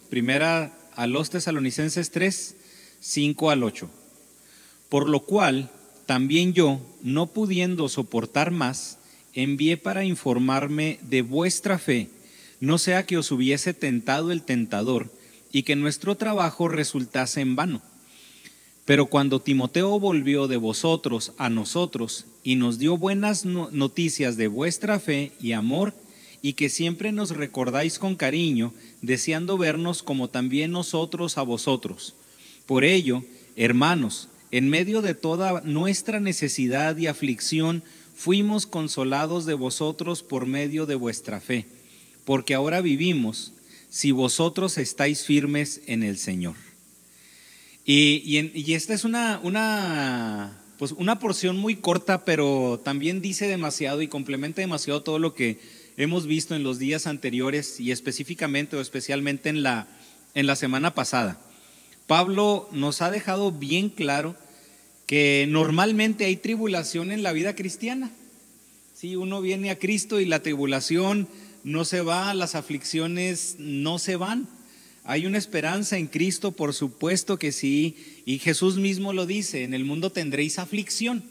primera a los tesalonicenses 3, 5 al 8. Por lo cual, también yo, no pudiendo soportar más, envié para informarme de vuestra fe, no sea que os hubiese tentado el tentador y que nuestro trabajo resultase en vano. Pero cuando Timoteo volvió de vosotros a nosotros y nos dio buenas noticias de vuestra fe y amor, y que siempre nos recordáis con cariño, deseando vernos como también nosotros a vosotros. Por ello, hermanos, en medio de toda nuestra necesidad y aflicción, fuimos consolados de vosotros por medio de vuestra fe, porque ahora vivimos si vosotros estáis firmes en el Señor. Y, esta es una, una, pues una porción muy corta, pero también dice demasiado y complementa demasiado todo lo que hemos visto en los días anteriores y específicamente o especialmente en la, en la semana pasada. Pablo nos ha dejado bien claro que normalmente hay tribulación en la vida cristiana. Si uno viene a Cristo y la tribulación no se va, las aflicciones no se van. Hay una esperanza en Cristo, por supuesto que sí, y Jesús mismo lo dice, en el mundo tendréis aflicción,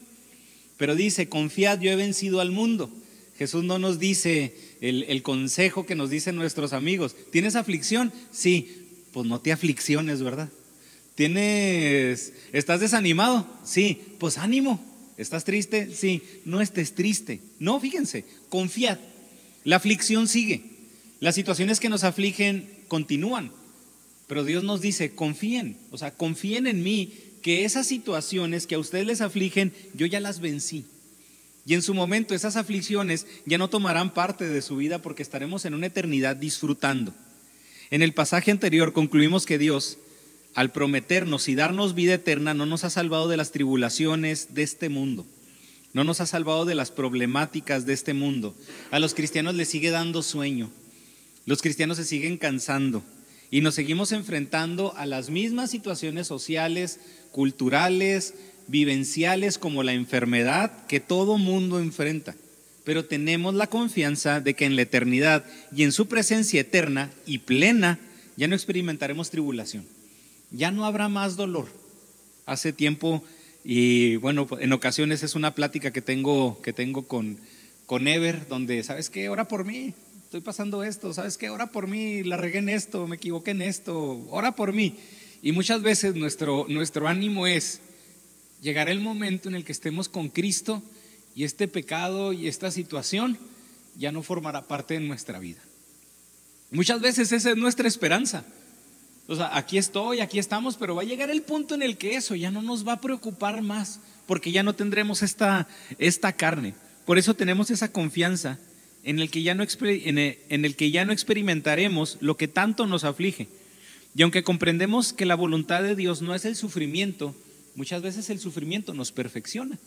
pero dice, confiad, yo he vencido al mundo. Jesús no nos dice el, el consejo que nos dicen nuestros amigos, ¿tienes aflicción? Sí, pues no te aflicciones, ¿verdad? ¿Tienes, estás desanimado? Sí, pues ánimo. ¿Estás triste? Sí, no estés triste. No, fíjense, confiad. La aflicción sigue. Las situaciones que nos afligen continúan. Pero Dios nos dice, confíen, o sea, confíen en mí, que esas situaciones que a ustedes les afligen, yo ya las vencí. Y en su momento esas aflicciones ya no tomarán parte de su vida porque estaremos en una eternidad disfrutando. En el pasaje anterior concluimos que Dios al prometernos y darnos vida eterna, no nos ha salvado de las tribulaciones de este mundo, no nos ha salvado de las problemáticas de este mundo. A los cristianos les sigue dando sueño, los cristianos se siguen cansando y nos seguimos enfrentando a las mismas situaciones sociales, culturales, vivenciales como la enfermedad que todo mundo enfrenta. Pero tenemos la confianza de que en la eternidad y en su presencia eterna y plena ya no experimentaremos tribulación ya no habrá más dolor. Hace tiempo, y bueno, en ocasiones es una plática que tengo, que tengo con, con Ever, donde, ¿sabes qué? Ora por mí, estoy pasando esto, ¿sabes qué? Ora por mí, la regué en esto, me equivoqué en esto, ora por mí. Y muchas veces nuestro, nuestro ánimo es, llegar el momento en el que estemos con Cristo y este pecado y esta situación ya no formará parte de nuestra vida. Muchas veces esa es nuestra esperanza. O sea, aquí estoy, aquí estamos, pero va a llegar el punto en el que eso ya no nos va a preocupar más, porque ya no tendremos esta, esta carne. Por eso tenemos esa confianza en el, que ya no, en el que ya no experimentaremos lo que tanto nos aflige. Y aunque comprendemos que la voluntad de Dios no es el sufrimiento, muchas veces el sufrimiento nos perfecciona.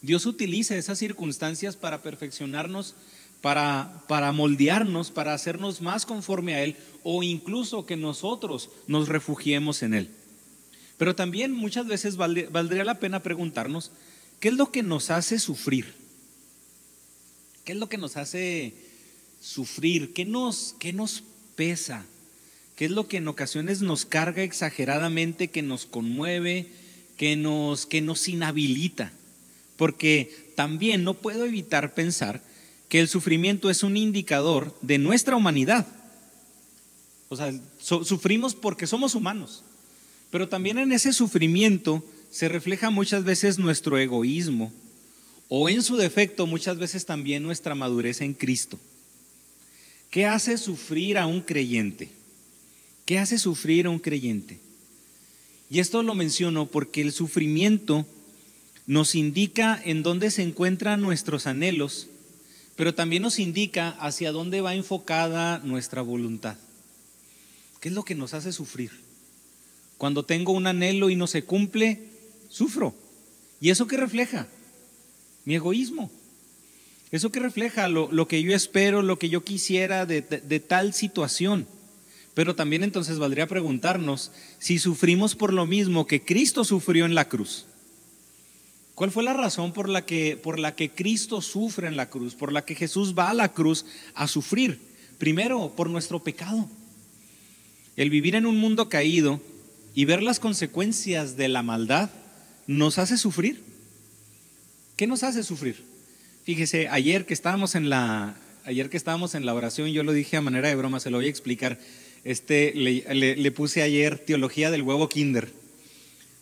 Dios utiliza esas circunstancias para perfeccionarnos para, para moldearnos, para hacernos más conforme a Él o incluso que nosotros nos refugiemos en Él. Pero también muchas veces valdría la pena preguntarnos, ¿qué es lo que nos hace sufrir? ¿Qué es lo que nos hace sufrir? ¿Qué nos, qué nos pesa? ¿Qué es lo que en ocasiones nos carga exageradamente, que nos conmueve, que nos, que nos inhabilita? Porque también no puedo evitar pensar que el sufrimiento es un indicador de nuestra humanidad. O sea, sufrimos porque somos humanos, pero también en ese sufrimiento se refleja muchas veces nuestro egoísmo o en su defecto muchas veces también nuestra madurez en Cristo. ¿Qué hace sufrir a un creyente? ¿Qué hace sufrir a un creyente? Y esto lo menciono porque el sufrimiento nos indica en dónde se encuentran nuestros anhelos pero también nos indica hacia dónde va enfocada nuestra voluntad. ¿Qué es lo que nos hace sufrir? Cuando tengo un anhelo y no se cumple, sufro. ¿Y eso qué refleja? Mi egoísmo. Eso que refleja lo, que yo espero, lo que yo quisiera de tal situación. Pero también entonces valdría preguntarnos si sufrimos por lo mismo que Cristo sufrió en la cruz. ¿Cuál fue la razón por la, que, por la que Cristo sufre en la cruz, por la que Jesús va a la cruz a sufrir? Primero, por nuestro pecado. el vivir en un mundo caído y ver las consecuencias de la maldad nos hace sufrir. ¿Qué nos hace sufrir? Fíjese, ayer que estábamos en la, ayer que estábamos en la oración, yo lo dije a manera de broma, se lo voy a explicar. Este, le, puse ayer teología del huevo kinder,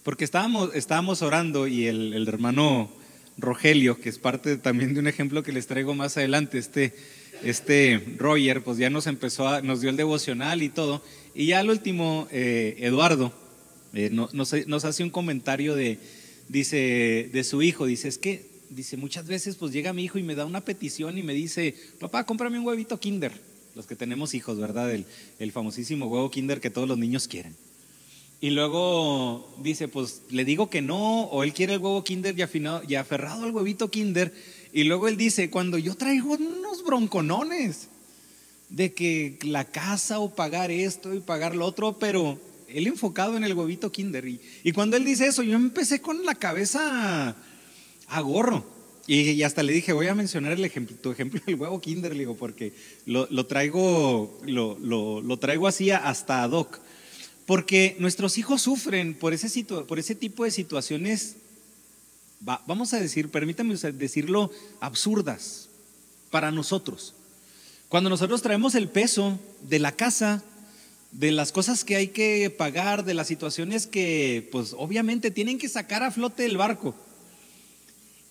porque estábamos, estábamos orando y el, el hermano Rogelio, que es parte también de un ejemplo que les traigo más adelante, este, este Roger, pues ya nos empezó, a, nos dio el devocional y todo, y ya al último, eh, Eduardo eh, nos, hace un comentario de, dice, de su hijo, dice, es que, dice, muchas veces pues llega mi hijo y me da una petición y me dice, papá, cómprame un huevito kinder, los que tenemos hijos, ¿verdad? El, el famosísimo huevo kinder que todos los niños quieren. Y luego dice, pues le digo que no, o él quiere el huevo kinder y, afinado, y aferrado al huevito kinder. Y luego él dice, cuando yo traigo unos bronconones de que la casa o pagar esto y pagar lo otro, pero él enfocado en el huevito kinder. Y, cuando él dice eso, yo empecé con la cabeza a gorro. Y, hasta le dije, voy a mencionar el tu ejemplo del huevo kinder, le digo, porque lo, traigo, lo, lo, traigo así hasta ad hoc. Porque nuestros hijos sufren por ese, por ese tipo de situaciones, vamos a decir, permítame decirlo, absurdas para nosotros. Cuando nosotros traemos el peso de la casa, de las cosas que hay que pagar, de las situaciones que, pues obviamente tienen que sacar a flote el barco.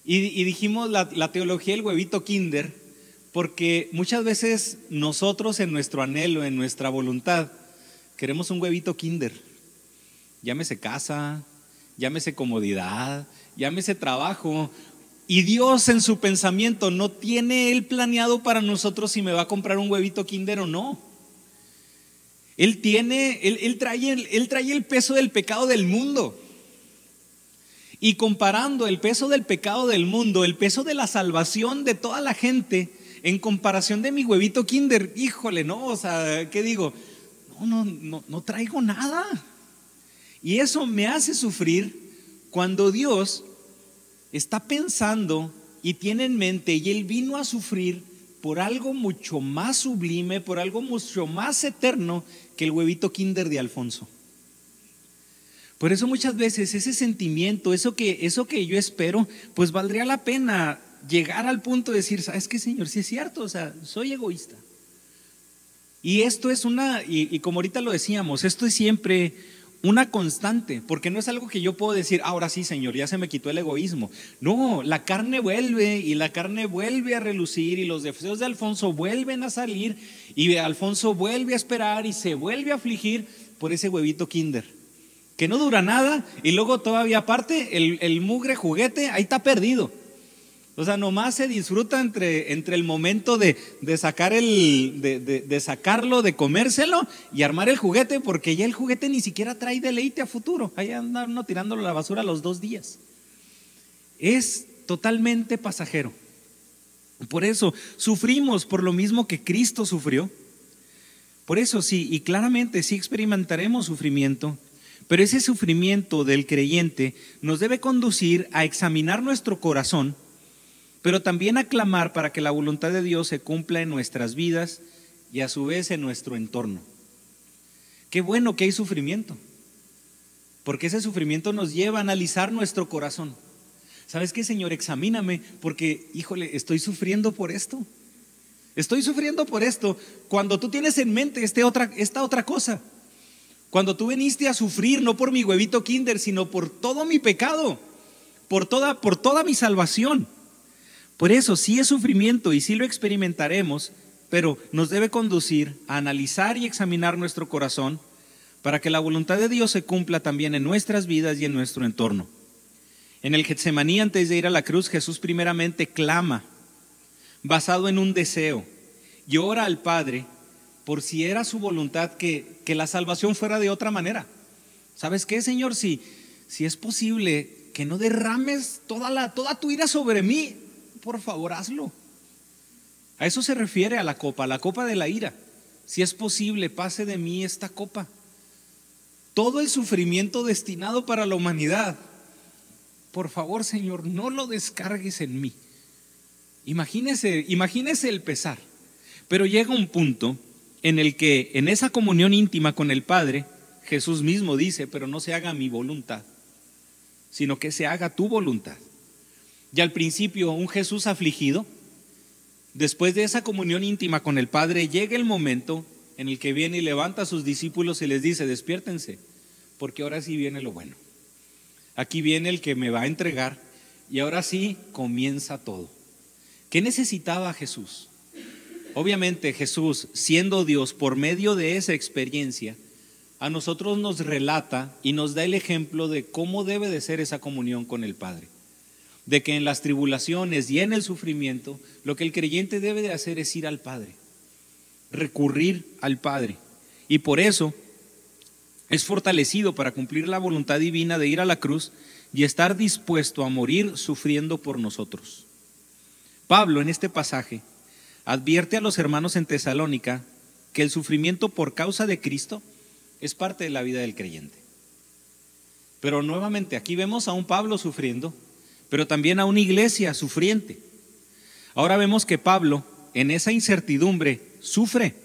Y, dijimos la, teología del huevito kinder, porque muchas veces nosotros en nuestro anhelo, en nuestra voluntad, Queremos un huevito kinder. Llámese casa, llámese comodidad, llámese trabajo. Y Dios en su pensamiento no tiene Él planeado para nosotros si me va a comprar un huevito kinder o no. Él tiene, él trae el peso del pecado del mundo. Y comparando el peso del pecado del mundo, el peso de la salvación de toda la gente, en comparación de mi huevito kinder, híjole, no, o sea, ¿qué digo? no, no, no, traigo nada. Y eso me hace sufrir cuando Dios está pensando y tiene en mente y Él vino a sufrir por algo mucho más sublime, por algo mucho más eterno que el huevito kinder de Alfonso. Por eso muchas veces ese sentimiento, eso que, eso que yo espero, pues valdría la pena llegar al punto de decir, ¿sabes qué, Señor? Si es cierto, o sea, soy egoísta. Y esto es una, y, como ahorita lo decíamos, esto es siempre una constante, porque no es algo que yo puedo decir, ahora sí, Señor, ya se me quitó el egoísmo. No, la carne vuelve y la carne vuelve a relucir y los deseos de Alfonso vuelven a salir y Alfonso vuelve a esperar y se vuelve a afligir por ese huevito kinder, no dura nada y luego todavía aparte el, mugre juguete ahí está perdido. O sea, nomás se disfruta entre, entre el momento de, sacar el, de, sacarlo, de comérselo y armar el juguete, porque ya el juguete ni siquiera trae deleite a futuro. Ahí anda uno tirándolo a la basura los dos días. Es totalmente pasajero. Por eso sufrimos por lo mismo que Cristo sufrió. Por eso sí, y claramente sí experimentaremos sufrimiento, pero ese sufrimiento del creyente nos debe conducir a examinar nuestro corazón pero también aclamar para que la voluntad de Dios se cumpla en nuestras vidas y a su vez en nuestro entorno. Qué bueno que hay sufrimiento, porque ese sufrimiento nos lleva a analizar nuestro corazón. ¿Sabes qué, Señor? Examíname, porque, híjole, estoy sufriendo por esto. Estoy sufriendo por esto. Cuando tú tienes en mente este otra, esta otra cosa, cuando tú viniste a sufrir no por mi huevito kinder, sino por todo mi pecado, por toda, por toda mi salvación. Por eso sí es sufrimiento y sí lo experimentaremos, pero nos debe conducir a analizar y examinar nuestro corazón para que la voluntad de Dios se cumpla también en nuestras vidas y en nuestro entorno. En el Getsemaní, antes de ir a la cruz, Jesús primeramente clama, basado en un deseo, y ora al Padre por si era su voluntad que, que la salvación fuera de otra manera. ¿Sabes qué, Señor? Si, si es posible que no derrames toda, la, toda tu ira sobre mí, por favor, hazlo. A eso se refiere a la copa, la copa de la ira. Si es posible, pase de mí esta copa. Todo el sufrimiento destinado para la humanidad, por favor, Señor, no lo descargues en mí. Imagínese, imagínese el pesar. Pero llega un punto en el que en esa comunión íntima con el Padre, Jesús mismo dice, pero no se haga mi voluntad, sino que se haga tu voluntad. Y al principio un Jesús afligido, después de esa comunión íntima con el Padre, llega el momento en el que viene y levanta a sus discípulos y les dice, despiértense, porque ahora sí viene lo bueno. Aquí viene el que me va a entregar y ahora sí comienza todo. ¿Qué necesitaba Jesús? Obviamente Jesús, siendo Dios, por medio de esa experiencia, a nosotros nos relata y nos da el ejemplo de cómo debe de ser esa comunión con el Padre. De que en las tribulaciones y en el sufrimiento, lo que el creyente debe de hacer es ir al Padre, recurrir al Padre. Y por eso es fortalecido para cumplir la voluntad divina de ir a la cruz y estar dispuesto a morir sufriendo por nosotros. Pablo en este pasaje advierte a los hermanos en Tesalónica que el sufrimiento por causa de Cristo es parte de la vida del creyente. Pero nuevamente aquí vemos a un Pablo sufriendo, pero también a una iglesia sufriente. Ahora vemos que Pablo en esa incertidumbre sufre.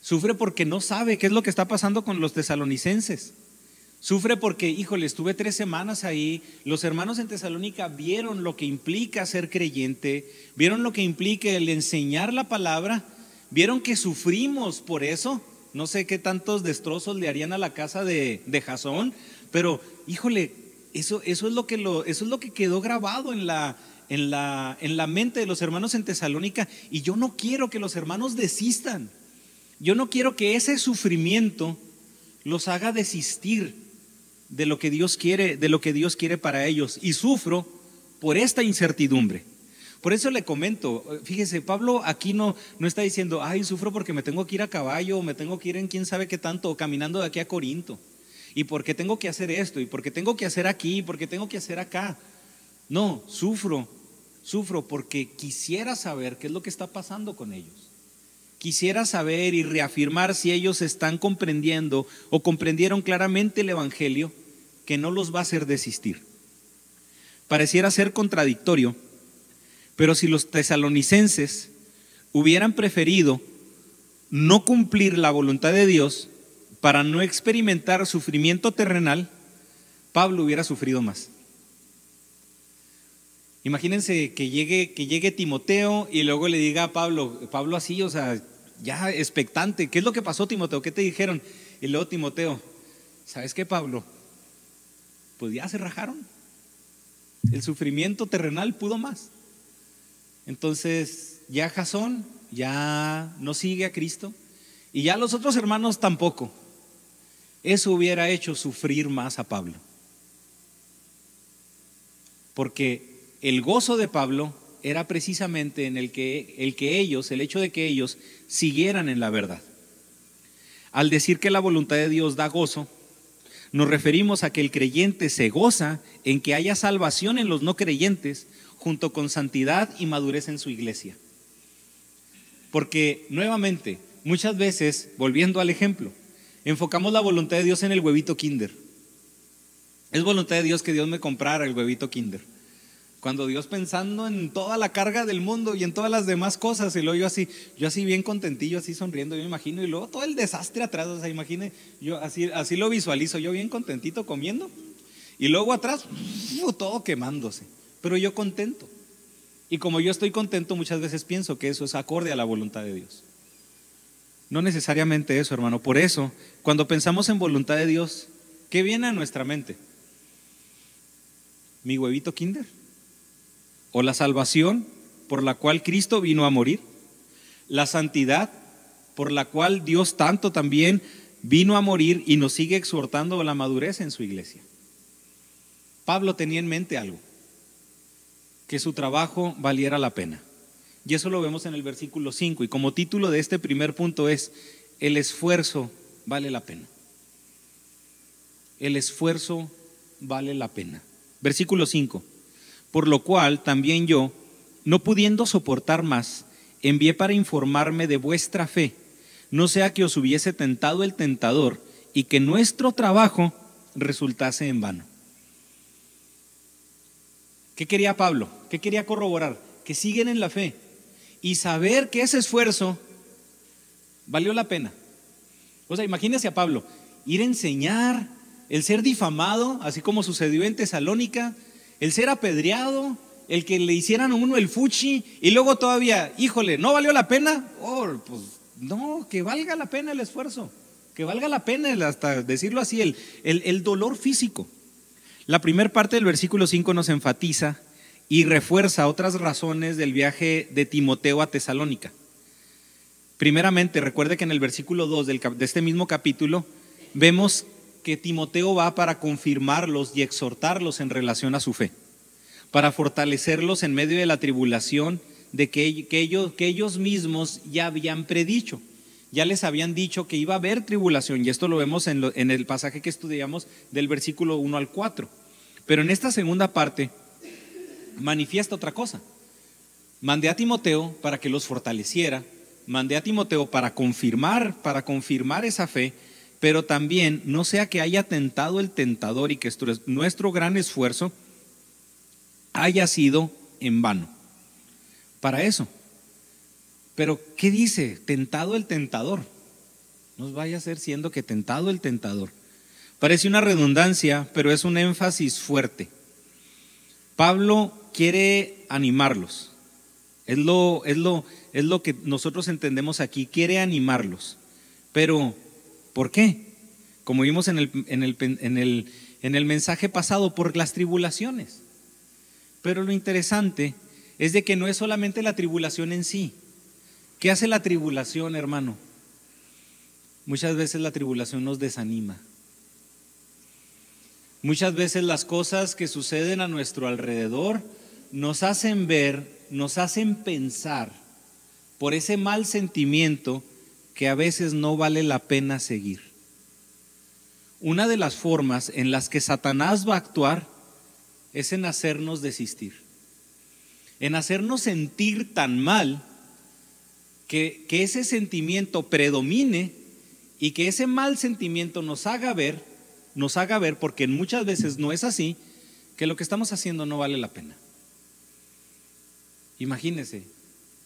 Sufre porque no sabe qué es lo que está pasando con los tesalonicenses. Sufre porque, híjole, estuve tres semanas ahí. Los hermanos en Tesalónica vieron lo que implica ser creyente, vieron lo que implica el enseñar la palabra, vieron que sufrimos por eso. No sé qué tantos destrozos le harían a la casa de, de Jasón, pero, híjole, eso, eso, es lo que lo, eso es lo que quedó grabado en la, en, la, en la mente de los hermanos en Tesalónica. Y yo no quiero que los hermanos desistan. Yo no quiero que ese sufrimiento los haga desistir de lo que Dios quiere, de lo que Dios quiere para ellos y sufro por esta incertidumbre. Por eso le comento, fíjese, Pablo aquí no, no está diciendo, ay, sufro porque me tengo que ir a caballo, me tengo que ir en quién sabe qué tanto, caminando de aquí a Corinto, y porque tengo que hacer esto, y porque tengo que hacer aquí, y porque tengo que hacer acá. No, sufro, sufro porque quisiera saber qué es lo que está pasando con ellos. Quisiera saber y reafirmar si ellos están comprendiendo o comprendieron claramente el Evangelio que no los va a hacer desistir. Pareciera ser contradictorio, pero si los tesalonicenses hubieran preferido no cumplir la voluntad de Dios para no experimentar sufrimiento terrenal, Pablo hubiera sufrido más. Imagínense que llegue, que llegue Timoteo y luego le diga a Pablo, Pablo así, o sea, ya expectante. ¿Qué es lo que pasó, Timoteo? ¿Qué te dijeron? Y luego Timoteo, ¿sabes qué, Pablo? Pues ya se rajaron. El sufrimiento terrenal pudo más. Entonces, ya Jasón ya no sigue a Cristo y ya los otros hermanos tampoco. Eso hubiera hecho sufrir más a Pablo. Porque el gozo de Pablo era precisamente en el que, el que ellos, el hecho de que ellos siguieran en la verdad. Al decir que la voluntad de Dios da gozo, nos referimos a que el creyente se goza en que haya salvación en los no creyentes, junto con santidad y madurez en su iglesia. Porque, nuevamente, muchas veces, volviendo al ejemplo, enfocamos la voluntad de Dios en el huevito kinder. Es voluntad de Dios que Dios me comprara el huevito kinder. Cuando Dios pensando en toda la carga del mundo y en todas las demás cosas, y luego yo así, yo así bien contentillo, así sonriendo, yo me imagino, y luego todo el desastre atrás, o sea, imagine, yo así, así lo visualizo, yo bien contentito comiendo, y luego atrás, todo quemándose, pero yo contento. Y como yo estoy contento, muchas veces pienso que eso es acorde a la voluntad de Dios. No necesariamente eso, hermano. Por eso, cuando pensamos en voluntad de Dios, ¿qué viene a nuestra mente? Mi huevito kinder o la salvación por la cual Cristo vino a morir, la santidad por la cual Dios tanto también vino a morir y nos sigue exhortando a la madurez en su iglesia. Pablo tenía en mente algo, que su trabajo valiera la pena. Y eso lo vemos en el versículo 5. Y como título de este primer punto es, el esfuerzo vale la pena. El esfuerzo vale la pena. Versículo 5 por lo cual también yo, no pudiendo soportar más, envié para informarme de vuestra fe, no sea que os hubiese tentado el tentador y que nuestro trabajo resultase en vano. ¿Qué quería Pablo? ¿Qué quería corroborar? Que siguen en la fe y saber que ese esfuerzo Valió la pena. O sea, imagínese a Pablo, ir a enseñar, el ser difamado, así como sucedió en Tesalónica, el ser apedreado, el que le hicieran a uno el fuchi y luego todavía, híjole, ¿no valió la pena? Oh, pues no, que valga la pena el esfuerzo, que valga la pena hasta decirlo así, el, el, dolor físico. La primera parte del versículo 5 nos enfatiza y refuerza otras razones del viaje de Timoteo a Tesalónica. Primeramente, recuerde que en el versículo 2 de este mismo capítulo vemos que Timoteo va para confirmarlos y exhortarlos en relación a su fe, para fortalecerlos en medio de la tribulación de que, ellos, mismos ya habían predicho. Ya les habían dicho que iba a haber tribulación, y esto lo vemos en, en el pasaje que estudiamos del versículo 1 al 4. Pero en esta segunda parte manifiesta otra cosa. Mandé a Timoteo para que los fortaleciera, mandé a Timoteo para confirmar, para confirmar esa fe, pero también no sea que haya tentado el tentador y que nuestro gran esfuerzo haya sido en vano. Para eso. Pero, ¿qué dice? Tentado el tentador. No vaya a ser siendo que tentado el tentador. Parece una redundancia, pero es un énfasis fuerte. Pablo quiere animarlos. Es lo, es lo, es lo que nosotros entendemos aquí. Quiere animarlos. Pero ¿Por qué? Como vimos en el, en el, en el, en el mensaje pasado, por las tribulaciones. Pero lo interesante es de que no es solamente la tribulación en sí. ¿Qué hace la tribulación, hermano? Muchas veces la tribulación nos desanima. Muchas veces las cosas que suceden a nuestro alrededor nos hacen ver, nos hacen pensar por ese mal sentimiento que a veces no vale la pena seguir. Una de las formas en las que Satanás va a actuar es en hacernos desistir, en hacernos sentir tan mal que, ese sentimiento predomine y que ese mal sentimiento nos haga ver, nos haga ver, porque muchas veces no es así, que lo que estamos haciendo no vale la pena. Imagínese,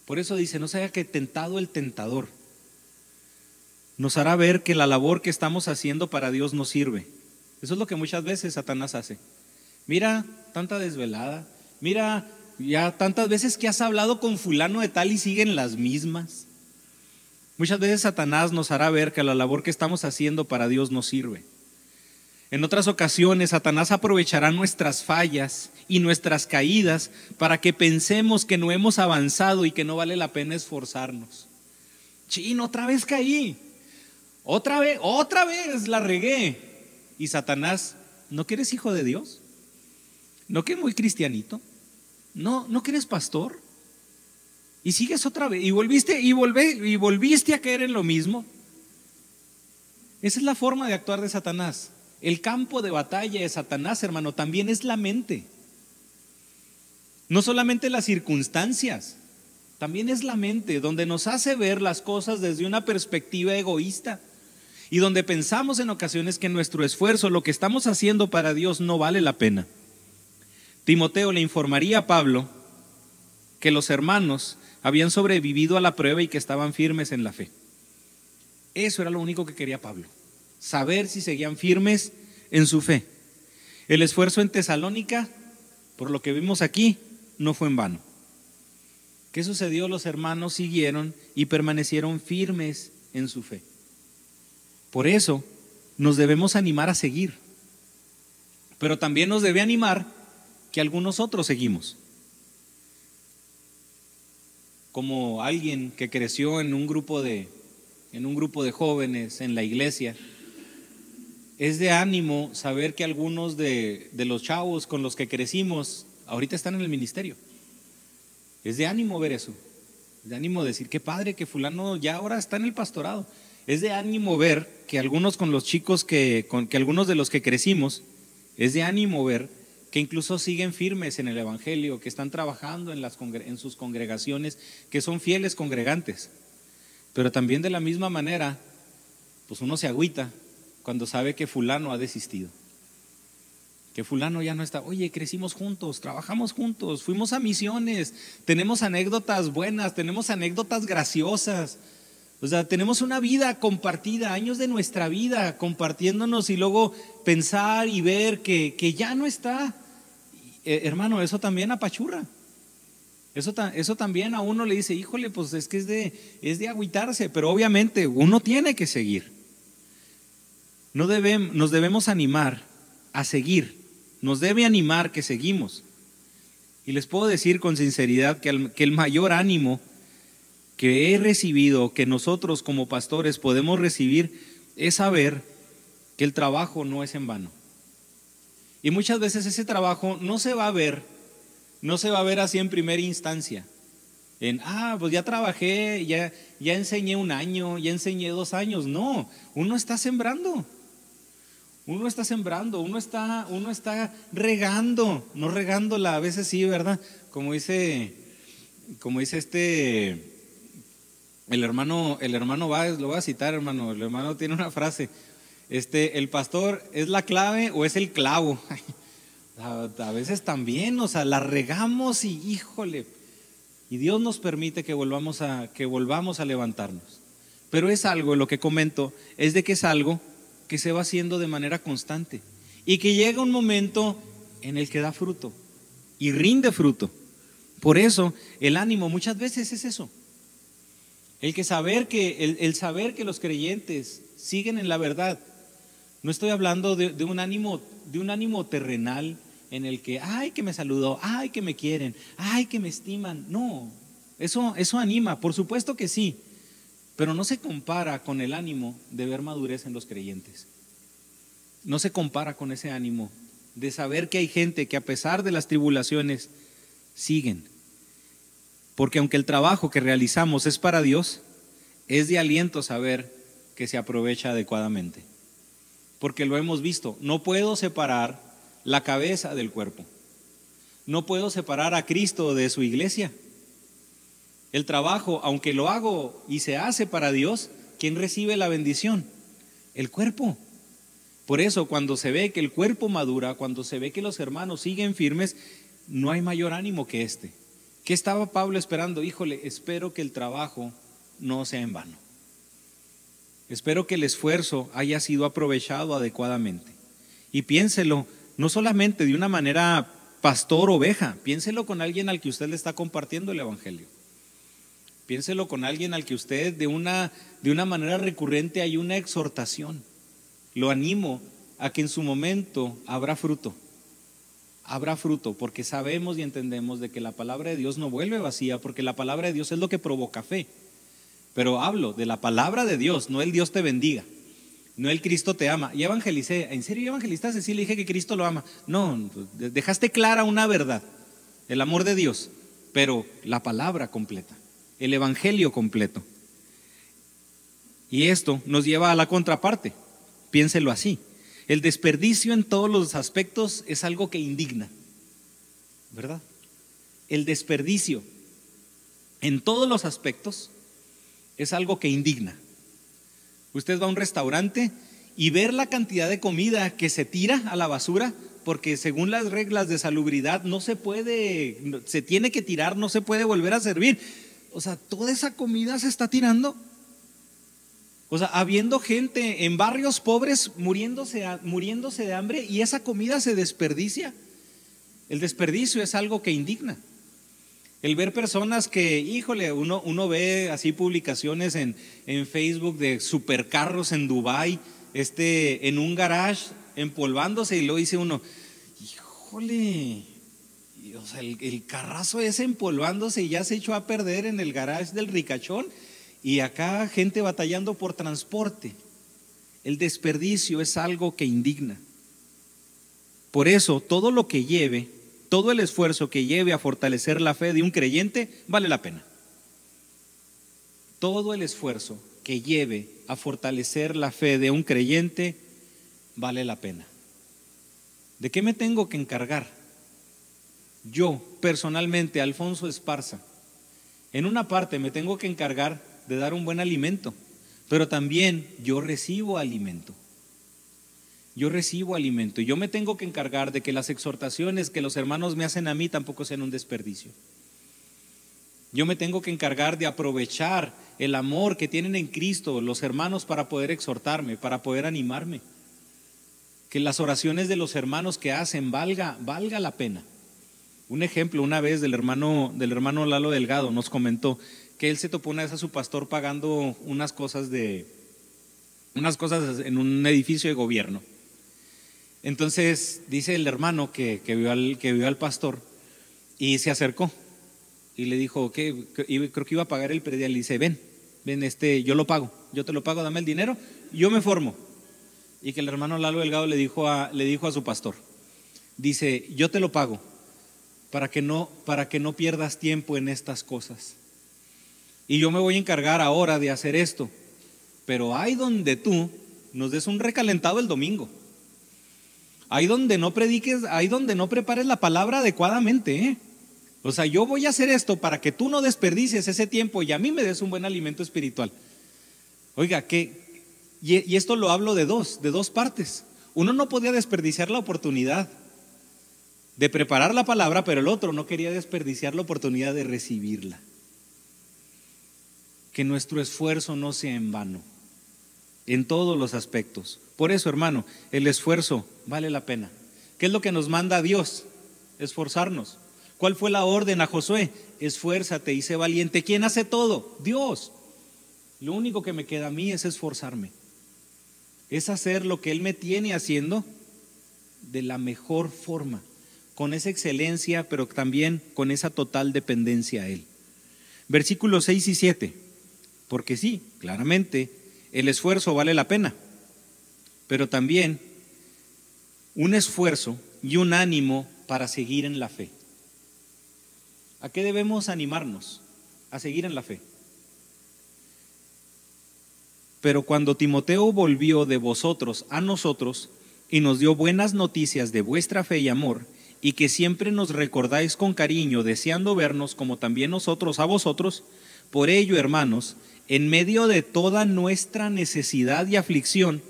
por eso dice, no se haya que tentado el tentador nos hará ver que la labor que estamos haciendo para Dios no sirve. Eso es lo que muchas veces Satanás hace. Mira, tanta desvelada. Mira, ya tantas veces que has hablado con fulano de tal y siguen las mismas. Muchas veces Satanás nos hará ver que la labor que estamos haciendo para Dios no sirve. En otras ocasiones, Satanás aprovechará nuestras fallas y nuestras caídas para que pensemos que no hemos avanzado y que no vale la pena esforzarnos. Chino, otra vez caí. Otra vez, otra vez la regué. Y Satanás, ¿no que eres hijo de Dios? ¿No que muy cristianito? ¿No, no que eres pastor? Y sigues otra vez. Y volviste, y, y volviste a caer en lo mismo. Esa es la forma de actuar de Satanás. El campo de batalla de Satanás, hermano, también es la mente. No solamente las circunstancias, también es la mente, donde nos hace ver las cosas desde una perspectiva egoísta y donde pensamos en ocasiones que nuestro esfuerzo, lo que estamos haciendo para Dios no vale la pena. Timoteo le informaría a Pablo que los hermanos habían sobrevivido a la prueba y que estaban firmes en la fe. Eso era lo único que quería Pablo, saber si seguían firmes en su fe. El esfuerzo en Tesalónica, por lo que vimos aquí, no fue en vano. ¿Qué sucedió? Los hermanos siguieron y permanecieron firmes en su fe. Por eso nos debemos animar a seguir. Pero también nos debe animar que algunos otros seguimos. Como alguien que creció en un grupo de en un grupo de jóvenes en la iglesia, es de ánimo saber que algunos de, de los chavos con los que crecimos ahorita están en el ministerio. Es de ánimo ver eso. Es de ánimo decir, qué padre que fulano ya ahora está en el pastorado es de ánimo ver que algunos con los chicos que, que algunos de los que crecimos, es de ánimo ver que incluso siguen firmes en el Evangelio, que están trabajando en, en sus congregaciones, que son fieles congregantes. Pero también de la misma manera, pues uno se agüita cuando sabe que fulano ha desistido. Que fulano ya no está, oye, crecimos juntos, trabajamos juntos, fuimos a misiones, tenemos anécdotas buenas, tenemos anécdotas graciosas, O sea, tenemos una vida compartida, años de nuestra vida compartiéndonos y luego pensar y ver que, que ya no está. Eh, hermano, eso también apachurra. Eso, eso, también a uno le dice, híjole, pues es que es de, es de agüitarse, pero obviamente uno tiene que seguir. No debemos, nos debemos animar a seguir, nos debe animar que seguimos. Y les puedo decir con sinceridad que que el mayor ánimo que he recibido, que nosotros como pastores podemos recibir, es saber que el trabajo no es en vano. Y muchas veces ese trabajo no se va a ver, no se va a ver así en primera instancia. En, ah, pues ya trabajé, ya, ya enseñé un año, ya enseñé dos años. No, uno está sembrando. Uno está sembrando, uno está, uno está regando, no regándola, a veces sí, ¿verdad? Como dice, como dice este, el hermano, el hermano va, lo voy a citar, hermano. El hermano tiene una frase. Este, el pastor es la clave o es el clavo. A, veces también, o sea, la regamos y híjole. Y Dios nos permite que volvamos a, que volvamos a levantarnos. Pero es algo, lo que comento, es de que es algo que se va haciendo de manera constante. Y que llega un momento en el que da fruto y rinde fruto. Por eso el ánimo muchas veces es eso. El que saber que, el, saber que los creyentes siguen en la verdad. No estoy hablando de, un ánimo, de un ánimo terrenal en el que, ay, que me saludó, ay, que me quieren, ay, que me estiman. No, eso, eso anima, por supuesto que sí, pero no se compara con el ánimo de ver madurez en los creyentes. No se compara con ese ánimo de saber que hay gente que a pesar de las tribulaciones siguen porque aunque el trabajo que realizamos es para Dios, es de aliento saber que se aprovecha adecuadamente. Porque lo hemos visto, no puedo separar la cabeza del cuerpo. No puedo separar a Cristo de su iglesia. El trabajo, aunque lo hago y se hace para Dios, ¿quién recibe la bendición? El cuerpo. Por eso cuando se ve que el cuerpo madura, cuando se ve que los hermanos siguen firmes, no hay mayor ánimo que este. ¿Qué estaba Pablo esperando? Híjole, espero que el trabajo no sea en vano. Espero que el esfuerzo haya sido aprovechado adecuadamente. Y piénselo, no solamente de una manera pastor oveja, piénselo con alguien al que usted le está compartiendo el Evangelio. Piénselo con alguien al que usted de una, de una manera recurrente hay una exhortación. Lo animo a que en su momento habrá fruto habrá fruto, porque sabemos y entendemos de que la palabra de Dios no vuelve vacía, porque la palabra de Dios es lo que provoca fe. Pero hablo de la palabra de Dios, no el Dios te bendiga, no el Cristo te ama. Y evangelicé, ¿en serio evangelizaste? Sí, le dije que Cristo lo ama. No, dejaste clara una verdad, el amor de Dios, pero la palabra completa, el evangelio completo. Y esto nos lleva a la contraparte, piénselo así. El desperdicio en todos los aspectos es algo que indigna, ¿verdad? El desperdicio en todos los aspectos es algo que indigna. Usted va a un restaurante y ver la cantidad de comida que se tira a la basura, porque según las reglas de salubridad no se puede, se tiene que tirar, no se puede volver a servir. O sea, toda esa comida se está tirando o sea, habiendo gente en barrios pobres muriéndose, muriéndose de hambre y esa comida se desperdicia. El desperdicio es algo que indigna. El ver personas que, híjole, uno, uno ve así publicaciones en, en Facebook de supercarros en Dubai, este, en un garage empolvándose y lo dice uno, híjole, o sea, el, el carrazo es empolvándose y ya se echó a perder en el garage del ricachón y acá gente batallando por transporte. El desperdicio es algo que indigna. Por eso, todo lo que lleve, todo el esfuerzo que lleve a fortalecer la fe de un creyente, vale la pena. Todo el esfuerzo que lleve a fortalecer la fe de un creyente, vale la pena. ¿De qué me tengo que encargar? Yo, personalmente, Alfonso Esparza, en una parte me tengo que encargar de dar un buen alimento, pero también yo recibo alimento. Yo recibo alimento y yo me tengo que encargar de que las exhortaciones que los hermanos me hacen a mí tampoco sean un desperdicio. Yo me tengo que encargar de aprovechar el amor que tienen en Cristo los hermanos para poder exhortarme, para poder animarme. Que las oraciones de los hermanos que hacen valga, valga la pena. Un ejemplo, una vez del hermano, del hermano Lalo Delgado nos comentó que él se topó una vez a su pastor pagando unas cosas de unas cosas en un edificio de gobierno. Entonces dice el hermano que, vio, al, que vio al pastor y se acercó y le dijo que creo que iba a pagar el predial. Y dice, ven, ven, este, yo lo pago, yo te lo pago, dame el dinero, yo me formo. Y que el hermano Lalo Delgado le dijo a, le dijo a su pastor, dice, yo te lo pago para que no, para que no pierdas tiempo en estas cosas. Y yo me voy a encargar ahora de hacer esto. Pero hay donde tú nos des un recalentado el domingo. Hay donde no prediques, hay donde no prepares la palabra adecuadamente. ¿eh? O sea, yo voy a hacer esto para que tú no desperdicies ese tiempo y a mí me des un buen alimento espiritual. Oiga, que, y, y esto lo hablo de dos, de dos partes. Uno no podía desperdiciar la oportunidad de preparar la palabra, pero el otro no quería desperdiciar la oportunidad de recibirla. Que nuestro esfuerzo no sea en vano, en todos los aspectos. Por eso, hermano, el esfuerzo vale la pena. ¿Qué es lo que nos manda Dios? Esforzarnos. ¿Cuál fue la orden a Josué? Esfuérzate y sé valiente. ¿Quién hace todo? Dios. Lo único que me queda a mí es esforzarme. Es hacer lo que Él me tiene haciendo de la mejor forma, con esa excelencia, pero también con esa total dependencia a Él. Versículos 6 y 7. Porque sí, claramente, el esfuerzo vale la pena, pero también un esfuerzo y un ánimo para seguir en la fe. ¿A qué debemos animarnos? A seguir en la fe. Pero cuando Timoteo volvió de vosotros a nosotros y nos dio buenas noticias de vuestra fe y amor, y que siempre nos recordáis con cariño, deseando vernos como también nosotros a vosotros, por ello, hermanos, en medio de toda nuestra necesidad y aflicción,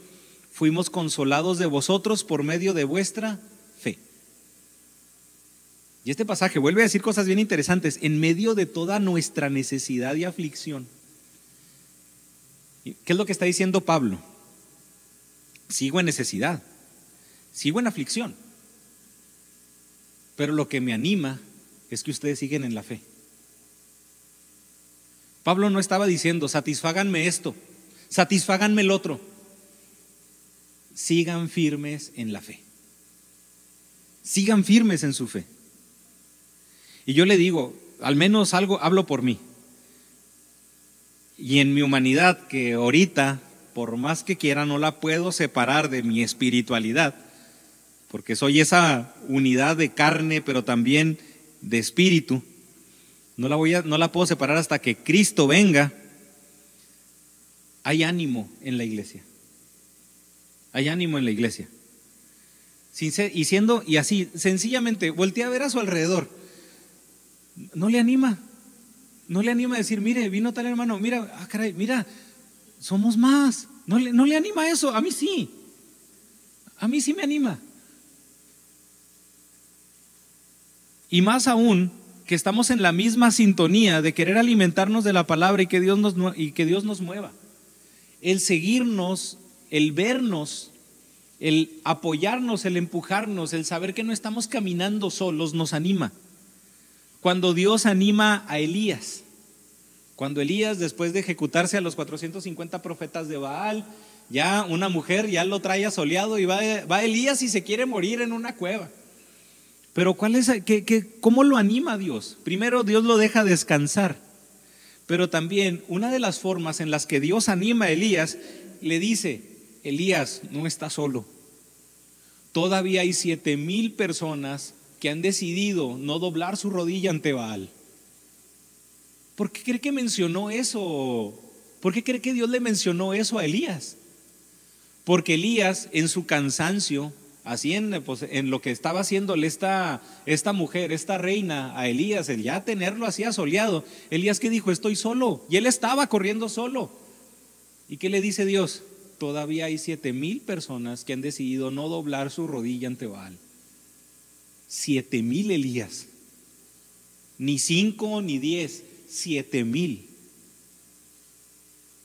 fuimos consolados de vosotros por medio de vuestra y este pasaje vuelve a decir cosas bien interesantes en medio de toda nuestra necesidad y aflicción. ¿Qué es lo que está diciendo Pablo? Sigo en necesidad, sigo en aflicción, pero lo que me anima es que ustedes siguen en la fe. Pablo no estaba diciendo, satisfáganme esto, satisfáganme el otro. Sigan firmes en la fe. Sigan firmes en su fe. Y yo le digo, al menos algo hablo por mí. Y en mi humanidad, que ahorita, por más que quiera, no la puedo separar de mi espiritualidad, porque soy esa unidad de carne, pero también de espíritu. No la, voy a, no la puedo separar hasta que Cristo venga. Hay ánimo en la iglesia. Hay ánimo en la iglesia. Y siendo, y así, sencillamente, voltea a ver a su alrededor no le anima. No le anima a decir, mire, vino tal hermano, mira, ah, caray, mira, somos más. No le, no le anima eso, a mí sí. A mí sí me anima. Y más aún que estamos en la misma sintonía de querer alimentarnos de la palabra y que Dios nos, y que Dios nos mueva. El seguirnos, el vernos, el apoyarnos, el empujarnos, el saber que no estamos caminando solos nos anima cuando Dios anima a Elías. Cuando Elías, después de ejecutarse a los 450 profetas de Baal, ya una mujer ya lo trae asoleado y va, va Elías y se quiere morir en una cueva. Pero ¿cuál es, qué, ¿cómo lo anima Dios? Primero Dios lo deja descansar. Pero también una de las formas en las que Dios anima a Elías, le dice, Elías no está solo. Todavía hay siete mil personas que han decidido no doblar su rodilla ante Baal. ¿Por qué cree que mencionó eso? ¿Por qué cree que Dios le mencionó eso a Elías? Porque Elías en su cansancio, así en, pues, en lo que estaba haciéndole esta, esta mujer, esta reina a Elías, el ya tenerlo así asoleado, Elías que dijo, estoy solo, y él estaba corriendo solo. ¿Y qué le dice Dios? Todavía hay siete mil personas que han decidido no doblar su rodilla ante Baal siete mil Elías. Ni cinco ni diez, siete mil.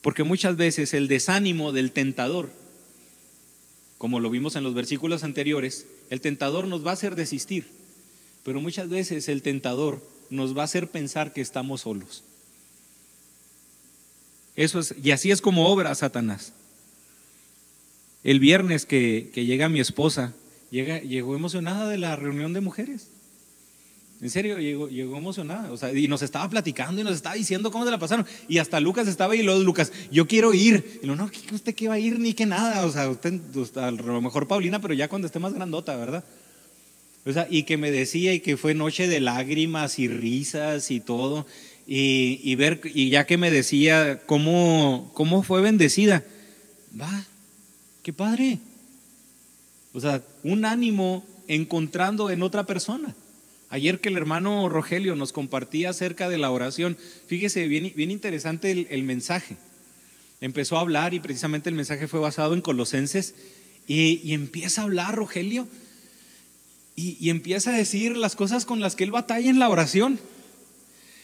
Porque muchas veces el desánimo del tentador, como lo vimos en los versículos anteriores, el tentador nos va a hacer desistir, pero muchas veces el tentador nos va a hacer pensar que estamos solos. Eso es, y así es como obra Satanás. El viernes que, que llega mi esposa, llega, llegó emocionada de la reunión de mujeres. En serio, llegó, emocionada. O sea, y nos estaba platicando y nos estaba diciendo cómo se la pasaron. Y hasta Lucas estaba ahí y luego Lucas, yo quiero ir. Y lo no, ¿usted qué va a ir? Ni que nada. O sea, usted, a lo mejor Paulina, pero ya cuando esté más grandota, ¿verdad? O sea, y que me decía y que fue noche de lágrimas y risas y todo. Y, y ver, y ya que me decía cómo, cómo fue bendecida. Va, qué padre. O sea, un ánimo encontrando en otra persona. Ayer que el hermano Rogelio nos compartía acerca de la oración, fíjese, bien, interesante el, mensaje. Empezó a hablar y precisamente el mensaje fue basado en Colosenses y, empieza a hablar Rogelio y, empieza a decir las cosas con las que él batalla en la oración.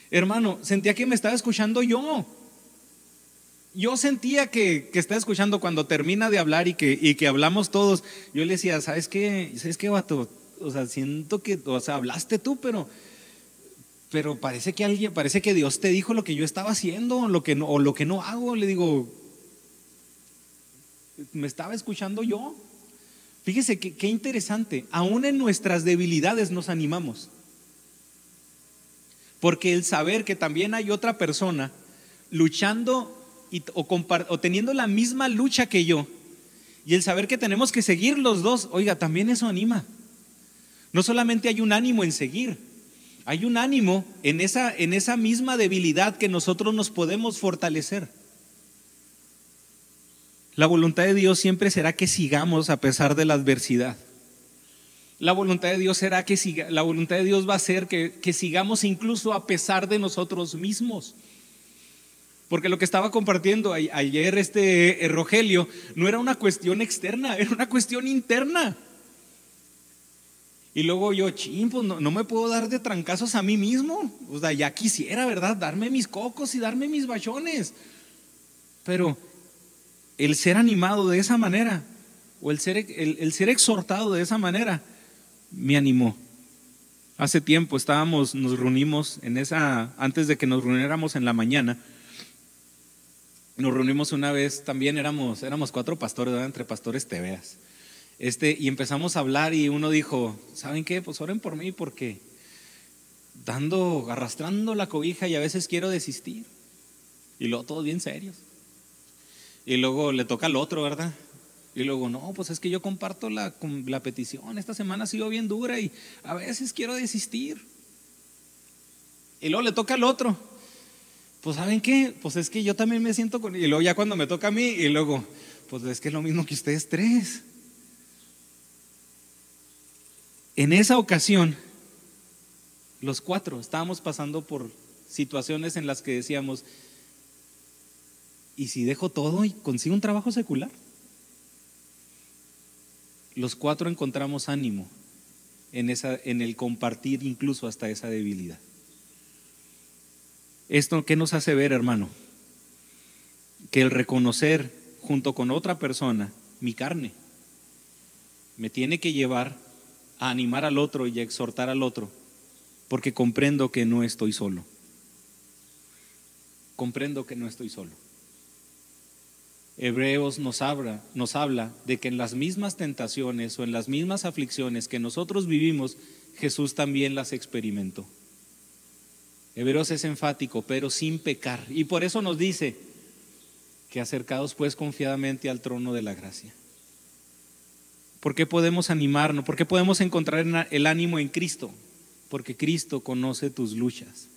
Hermano, sentía que me estaba escuchando yo. Yo sentía que, estaba escuchando cuando termina de hablar y que, y que hablamos todos. Yo le decía, ¿sabes qué? ¿Sabes qué, vato? O sea, siento que, o sea, hablaste tú, pero, pero parece que alguien, parece que Dios te dijo lo que yo estaba haciendo, lo que no, o lo que no hago. Le digo, me estaba escuchando yo. Fíjese qué interesante, aún en nuestras debilidades nos animamos. Porque el saber que también hay otra persona luchando o, o teniendo la misma lucha que yo, y el saber que tenemos que seguir los dos, oiga, también eso anima. No solamente hay un ánimo en seguir, hay un ánimo en esa, en esa misma debilidad que nosotros nos podemos fortalecer. La voluntad de Dios siempre será que sigamos a pesar de la adversidad. La voluntad de Dios será que siga, la voluntad de Dios va a ser que, que sigamos incluso a pesar de nosotros mismos. Porque lo que estaba compartiendo ayer este eh, Rogelio no era una cuestión externa, era una cuestión interna. Y luego yo, ching, pues no, me puedo dar de trancazos a mí mismo. O sea, ya quisiera, ¿verdad? Darme mis cocos y darme mis bachones. Pero el ser animado de esa manera, o el ser, el, ser exhortado de esa manera, me animó. Hace tiempo estábamos, nos reunimos en esa, antes de que nos reuniéramos en la mañana, nos reunimos una vez, también éramos, éramos cuatro pastores, entre pastores tebeas. Este, y empezamos a hablar y uno dijo, ¿saben qué? Pues oren por mí porque dando, arrastrando la cobija y a veces quiero desistir. Y luego todos bien serios. Y luego le toca al otro, ¿verdad? Y luego, no, pues es que yo comparto la, la petición. Esta semana ha sido bien dura y a veces quiero desistir. Y luego le toca al otro. Pues ¿saben qué? Pues es que yo también me siento con... Y luego ya cuando me toca a mí, y luego, pues es que es lo mismo que ustedes tres. En esa ocasión, los cuatro estábamos pasando por situaciones en las que decíamos, ¿y si dejo todo y consigo un trabajo secular? Los cuatro encontramos ánimo en, esa, en el compartir incluso hasta esa debilidad. ¿Esto qué nos hace ver, hermano? Que el reconocer junto con otra persona mi carne me tiene que llevar a animar al otro y a exhortar al otro, porque comprendo que no estoy solo. Comprendo que no estoy solo. Hebreos nos habla, nos habla de que en las mismas tentaciones o en las mismas aflicciones que nosotros vivimos, Jesús también las experimentó. Hebreos es enfático, pero sin pecar. Y por eso nos dice que acercados pues confiadamente al trono de la gracia ¿Por qué podemos animarnos? ¿Por qué podemos encontrar el ánimo en Cristo? Porque Cristo conoce tus luchas.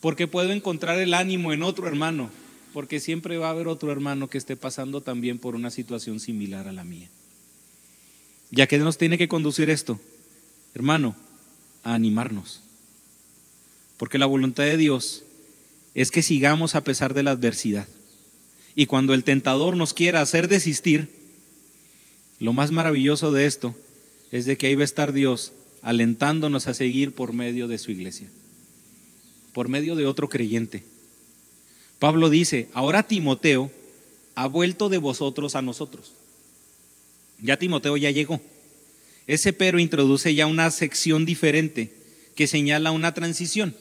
¿Por qué puedo encontrar el ánimo en otro hermano? Porque siempre va a haber otro hermano que esté pasando también por una situación similar a la mía. ¿Ya que nos tiene que conducir esto? Hermano, a animarnos. Porque la voluntad de Dios es que sigamos a pesar de la adversidad. Y cuando el tentador nos quiera hacer desistir, lo más maravilloso de esto es de que ahí va a estar Dios alentándonos a seguir por medio de su iglesia. por medio de otro creyente. Pablo dice, ahora Timoteo ha vuelto de vosotros a nosotros. Ya Timoteo ya llegó. Ese pero introduce ya una sección diferente que señala una transición.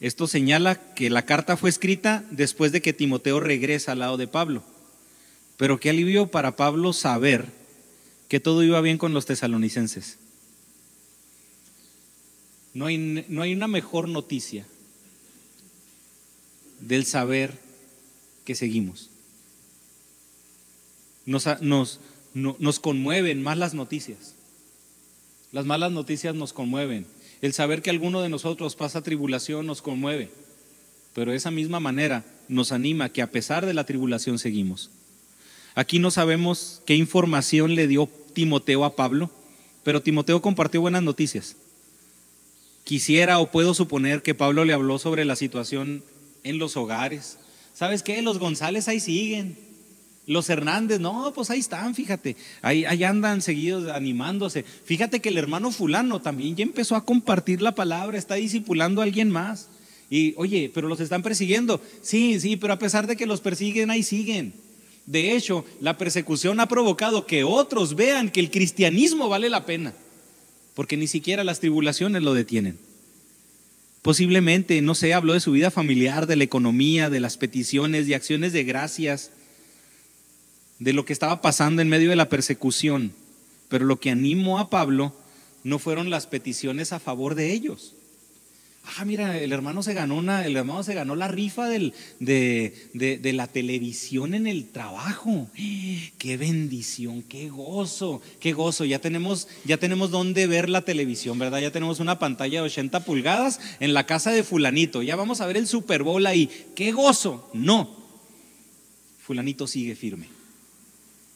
Esto señala que la carta fue escrita después de que Timoteo regresa al lado de Pablo. Pero qué alivio para Pablo saber que todo iba bien con los tesalonicenses. No hay, no hay una mejor noticia del saber que seguimos. Nos, nos, nos conmueven más las noticias. Las malas noticias nos conmueven. El saber que alguno de nosotros pasa tribulación nos conmueve. Pero de esa misma manera nos anima que a pesar de la tribulación seguimos. Aquí no sabemos qué información le dio Timoteo a Pablo, pero Timoteo compartió buenas noticias. Quisiera o puedo suponer que Pablo le habló sobre la situación en los hogares. ¿Sabes qué? Los González ahí siguen. Los Hernández, no, pues ahí están, fíjate. Ahí, andan seguidos animándose. Fíjate que el hermano fulano también ya empezó a compartir la palabra, está discipulando a alguien más. Y oye, pero los están persiguiendo. Sí, sí, pero a pesar de que los persiguen, ahí siguen. De hecho, la persecución ha provocado que otros vean que el cristianismo vale la pena, porque ni siquiera las tribulaciones lo detienen. Posiblemente, no sé, habló de su vida familiar, de la economía, de las peticiones y acciones de gracias, de lo que estaba pasando en medio de la persecución. Pero lo que animó a Pablo no fueron las peticiones a favor de ellos ah, mira, el hermano se ganó una, el hermano se ganó la rifa del, de, la televisión en el trabajo. Qué bendición, qué gozo, qué gozo. Ya tenemos, ya tenemos dónde ver la televisión, ¿verdad? Ya tenemos una pantalla de 80 pulgadas en la casa de fulanito. Ya vamos a ver el Super Bowl ahí. Qué gozo. No. Fulanito sigue firme.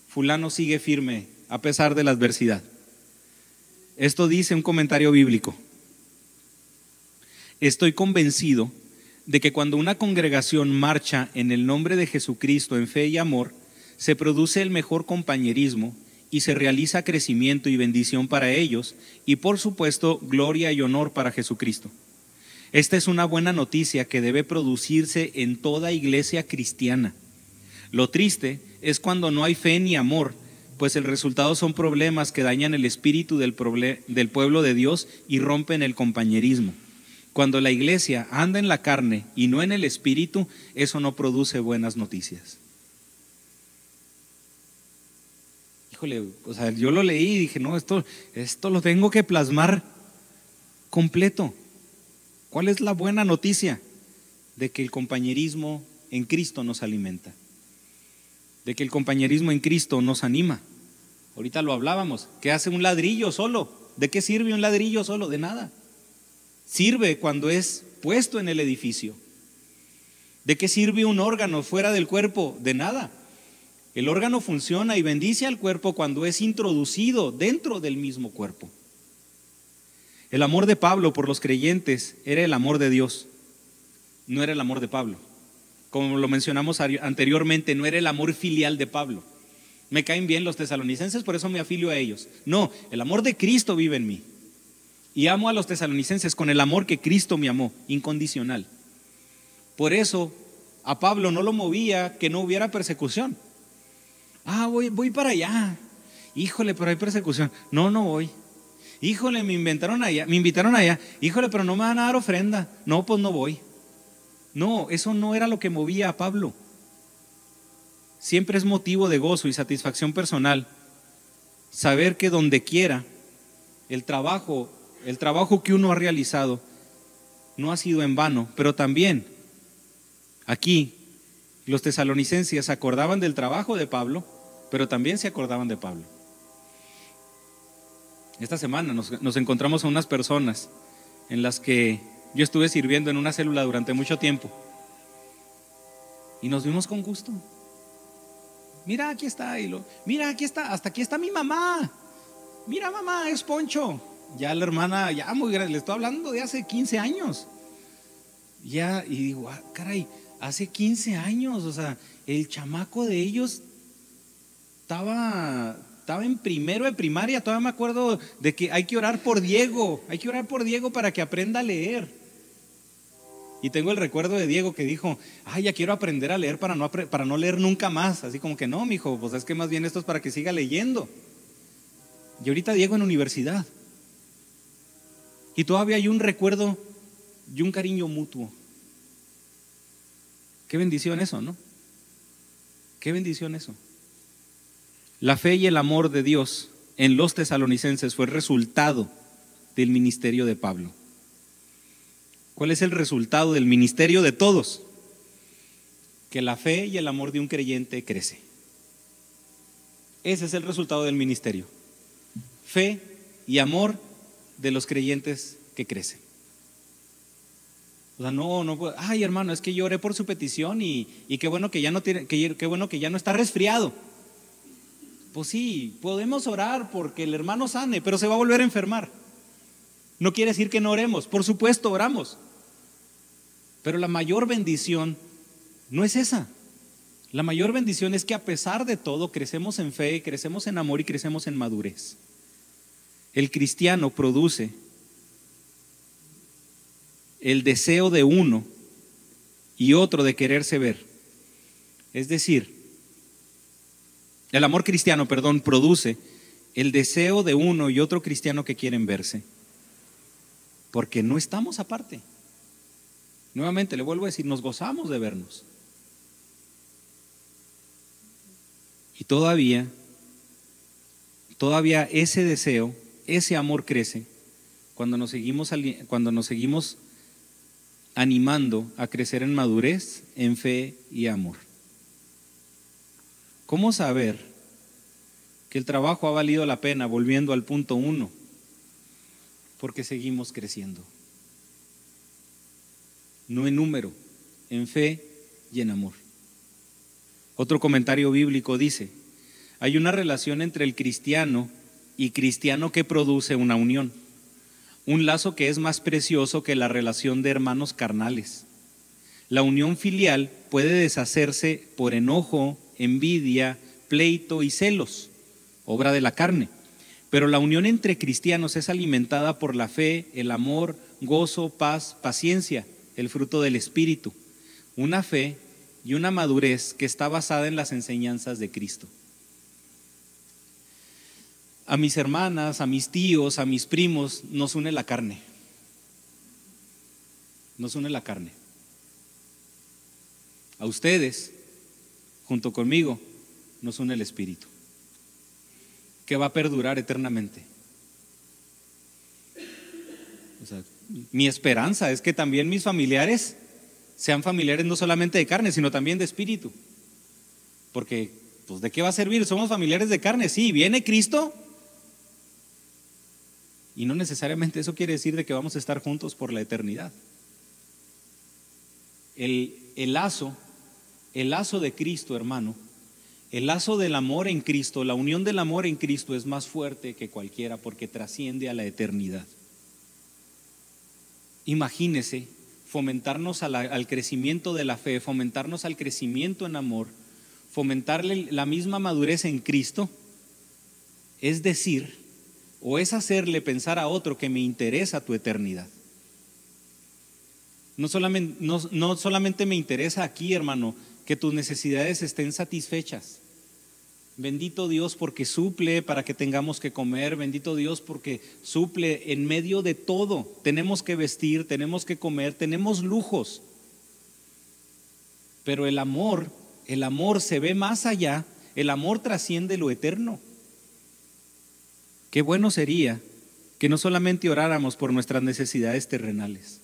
Fulano sigue firme a pesar de la adversidad. Esto dice un comentario bíblico. Estoy convencido de que cuando una congregación marcha en el nombre de Jesucristo en fe y amor, se produce el mejor compañerismo y se realiza crecimiento y bendición para ellos y por supuesto gloria y honor para Jesucristo. Esta es una buena noticia que debe producirse en toda iglesia cristiana. Lo triste es cuando no hay fe ni amor, pues el resultado son problemas que dañan el espíritu del, pueblo de Dios y rompen el compañerismo. Cuando la iglesia anda en la carne y no en el espíritu, eso no produce buenas noticias. Híjole, o sea, yo lo leí y dije, no, esto, esto lo tengo que plasmar completo. ¿Cuál es la buena noticia? De que el compañerismo en Cristo nos alimenta. De que el compañerismo en Cristo nos anima. Ahorita lo hablábamos. ¿Qué hace un ladrillo solo? ¿De qué sirve un ladrillo solo? De nada sirve cuando es puesto en el edificio. ¿De qué sirve un órgano fuera del cuerpo? De nada. El órgano funciona y bendice al cuerpo cuando es introducido dentro del mismo cuerpo. El amor de Pablo por los creyentes era el amor de Dios, no era el amor de Pablo. Como lo mencionamos anteriormente, no era el amor filial de Pablo. Me caen bien los tesalonicenses, por eso me afilio a ellos. No, el amor de Cristo vive en mí. Y amo a los tesalonicenses con el amor que Cristo me amó, incondicional. Por eso a Pablo no lo movía que no hubiera persecución. Ah, voy, voy para allá. Híjole, pero hay persecución. No, no voy. Híjole, me inventaron allá, me invitaron allá. Híjole, pero no me van a dar ofrenda. No, pues no voy. No, eso no era lo que movía a Pablo. Siempre es motivo de gozo y satisfacción personal saber que donde quiera el trabajo el trabajo que uno ha realizado no ha sido en vano, pero también aquí los tesalonicenses acordaban del trabajo de Pablo, pero también se acordaban de Pablo. Esta semana nos, encontramos a unas personas en las que yo estuve sirviendo en una célula durante mucho tiempo y nos vimos con gusto. Mira, aquí está, mira, aquí está, hasta aquí está mi mamá. Mira, mamá, es Poncho ya la hermana, ya muy grande, le estoy hablando de hace 15 años. Ya, y digo, ah, caray, hace 15 años, o sea, el chamaco de ellos estaba, estaba en primero de primaria, todavía me acuerdo de que hay que orar por Diego, hay que orar por Diego para que aprenda a leer. Y tengo el recuerdo de Diego que dijo, ay, ya quiero aprender a leer para no, para no leer nunca más. Así como que no, mijo, pues es que más bien esto es para que siga leyendo. Y ahorita Diego en universidad. Y todavía hay un recuerdo y un cariño mutuo. Qué bendición eso, ¿no? Qué bendición eso. La fe y el amor de Dios en los tesalonicenses fue resultado del ministerio de Pablo. ¿Cuál es el resultado del ministerio de todos? Que la fe y el amor de un creyente crece. Ese es el resultado del ministerio. Fe y amor de los creyentes que crecen. O sea, no, no, ay hermano, es que yo oré por su petición y, qué bueno que ya no tiene, qué bueno que ya no está resfriado. Pues sí, podemos orar porque el hermano sane, pero se va a volver a enfermar. No quiere decir que no oremos, por supuesto oramos. Pero la mayor bendición no es esa. La mayor bendición es que a pesar de todo crecemos en fe, crecemos en amor y crecemos en madurez. El cristiano produce el deseo de uno y otro de quererse ver. Es decir, el amor cristiano, perdón, produce el deseo de uno y otro cristiano que quieren verse. Porque no estamos aparte. Nuevamente, le vuelvo a decir, nos gozamos de vernos. Y todavía, todavía ese deseo, ese amor crece cuando nos seguimos, cuando nos seguimos animando a crecer en madurez, en fe y amor. ¿Cómo saber que el trabajo ha valido la pena volviendo al punto uno? Porque seguimos creciendo. No en número, en fe y en amor. Otro comentario bíblico dice, hay una relación entre el cristiano y cristiano que produce una unión. Un lazo que es más precioso que la relación de hermanos carnales. La unión filial puede deshacerse por enojo, envidia, pleito y celos, obra de la carne. Pero la unión entre cristianos es alimentada por la fe, el amor, gozo, paz, paciencia, el fruto del Espíritu. Una fe y una madurez que está basada en las enseñanzas de Cristo. A mis hermanas, a mis tíos, a mis primos nos une la carne. Nos une la carne. A ustedes junto conmigo, nos une el Espíritu, que va a perdurar eternamente. mi esperanza es que también mis familiares sean familiares no solamente de carne, sino también de espíritu. Porque, pues, ¿de qué va a servir? Somos familiares de carne, sí, viene Cristo. Y no necesariamente eso quiere decir de que vamos a estar juntos por la eternidad. El, el lazo el lazo de Cristo, hermano, el lazo del amor en Cristo, la unión del amor en Cristo es más fuerte que cualquiera porque trasciende a la eternidad. Imagínese fomentarnos al crecimiento de la fe, fomentarnos al crecimiento en amor, fomentarle la misma madurez en Cristo, es decir, o es hacerle pensar a otro que me interesa tu eternidad. No solamente, me interesa aquí, hermano, que tus necesidades estén satisfechas. Bendito Dios porque suple para que tengamos que comer. Bendito Dios porque suple en medio de todo. Tenemos que vestir, tenemos que comer, tenemos lujos. Pero el amor, el amor se ve más allá. El amor trasciende lo eterno. Qué bueno sería que no solamente oráramos por nuestras necesidades terrenales,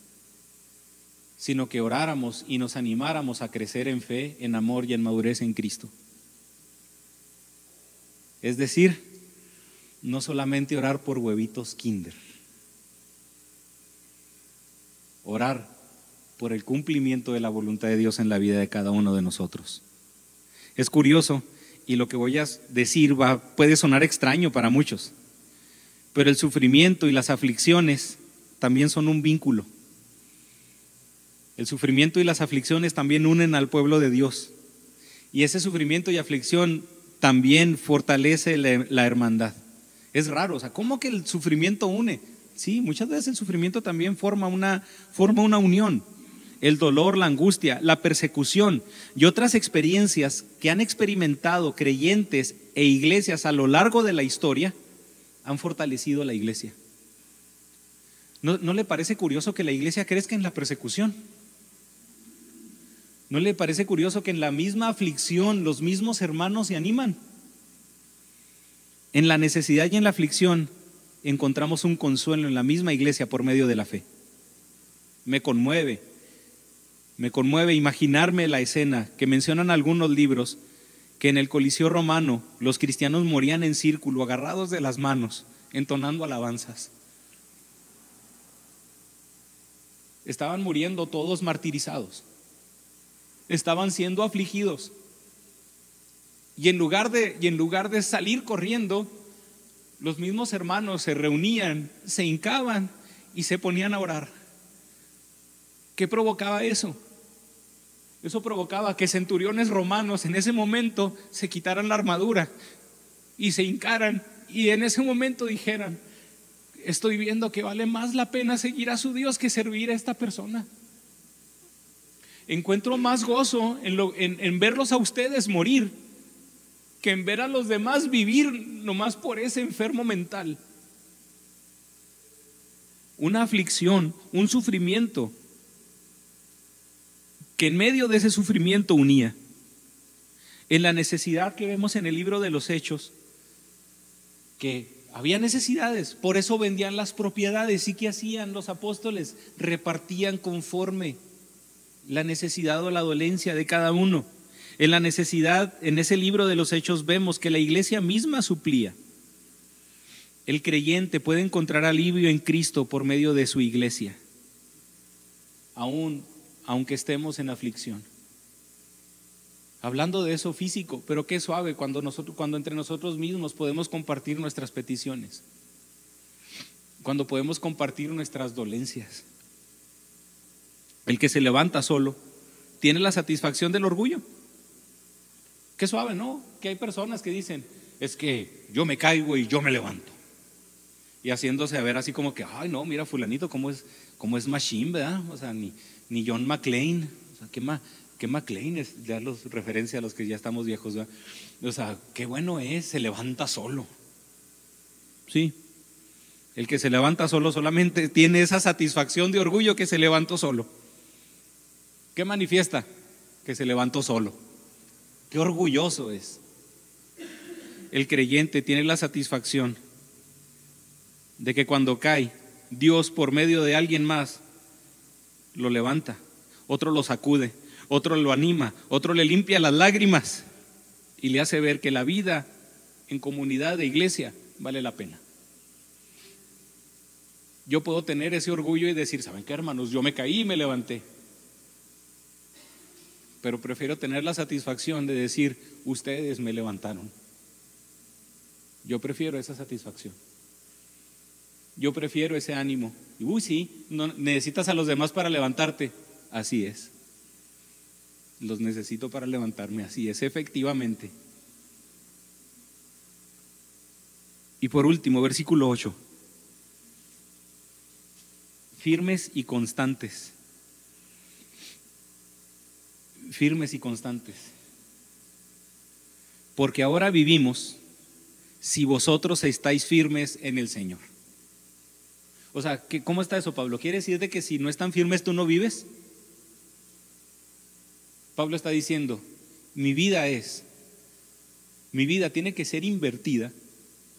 sino que oráramos y nos animáramos a crecer en fe, en amor y en madurez en Cristo. Es decir, no solamente orar por huevitos kinder, orar por el cumplimiento de la voluntad de Dios en la vida de cada uno de nosotros. Es curioso y lo que voy a decir va, puede sonar extraño para muchos, pero el sufrimiento y las aflicciones también son un vínculo el sufrimiento y las aflicciones también unen al pueblo de Dios. Y ese sufrimiento y aflicción también fortalece la, hermandad. Es raro, o sea, ¿cómo que el sufrimiento une? Sí, muchas veces el sufrimiento también forma una, forma una unión. el dolor, la angustia, la persecución y otras experiencias que han experimentado creyentes e iglesias a lo largo de la historia han fortalecido la iglesia. ¿No, le parece curioso que la iglesia crezca en la persecución? ¿No le parece curioso que en la misma aflicción los mismos hermanos se animan? En la necesidad y en la aflicción encontramos un consuelo en la misma iglesia por medio de la fe. Me conmueve, me conmueve imaginarme la escena que mencionan algunos libros que en el Coliseo romano los cristianos morían en círculo, agarrados de las manos, entonando alabanzas. Estaban muriendo todos martirizados. Estaban siendo afligidos. Y en lugar de, y en lugar de salir corriendo, los mismos hermanos se reunían, se hincaban y se ponían a orar. ¿Qué provocaba eso? Eso provocaba que centuriones romanos en ese momento se quitaran la armadura y se hincaran y en ese momento dijeran, estoy viendo que vale más la pena seguir a su Dios que servir a esta persona. Encuentro más gozo en, en verlos a ustedes morir que en ver a los demás vivir nomás por ese enfermo mental. Una aflicción, un sufrimiento que en medio de ese sufrimiento unía. En la necesidad que vemos en el libro de los Hechos, que había necesidades, por eso vendían las propiedades y que hacían los apóstoles, repartían conforme la necesidad o la dolencia de cada uno. En la necesidad, en ese libro de los Hechos vemos que la iglesia misma suplía. El creyente puede encontrar alivio en Cristo por medio de su iglesia. Aún aunque estemos en aflicción. Hablando de eso físico, pero qué suave cuando, nosotros, cuando entre nosotros mismos podemos compartir nuestras peticiones, cuando podemos compartir nuestras dolencias. El que se levanta solo tiene la satisfacción del orgullo. Qué suave, ¿no? Que hay personas que dicen, es que yo me caigo y yo me levanto. Y haciéndose a ver así como que, ay, no, mira, fulanito, cómo es, cómo es ¿verdad? O sea, ni, ni John McClane. O sea, ¿qué, ma, qué McClane es? Ya los referencia a los que ya estamos viejos. O sea, qué bueno es, se levanta solo. Sí. El que se levanta solo solamente tiene esa satisfacción de orgullo que se levantó solo. ¿Qué manifiesta? Que se levantó solo. Qué orgulloso es. El creyente tiene la satisfacción de que cuando cae, Dios por medio de alguien más lo levanta, otro lo sacude, otro lo anima, otro le limpia las lágrimas y le hace ver que la vida en comunidad de iglesia vale la pena. Yo puedo tener ese orgullo y decir, ¿saben qué hermanos? Yo me caí y me levanté. Pero prefiero tener la satisfacción de decir, ustedes me levantaron. Yo prefiero esa satisfacción. Yo prefiero ese ánimo. Y, uy, sí, necesitas a los demás para levantarte. Así es. Los necesito para levantarme. Así es, efectivamente. Y por último, versículo 8. Firmes y constantes. Firmes y constantes. Porque ahora vivimos si vosotros estáis firmes en el Señor. O sea, ¿cómo está eso, Pablo? ¿Quiere decir de que si no están firmes tú no vives? Pablo está diciendo, mi vida es, mi vida tiene que ser invertida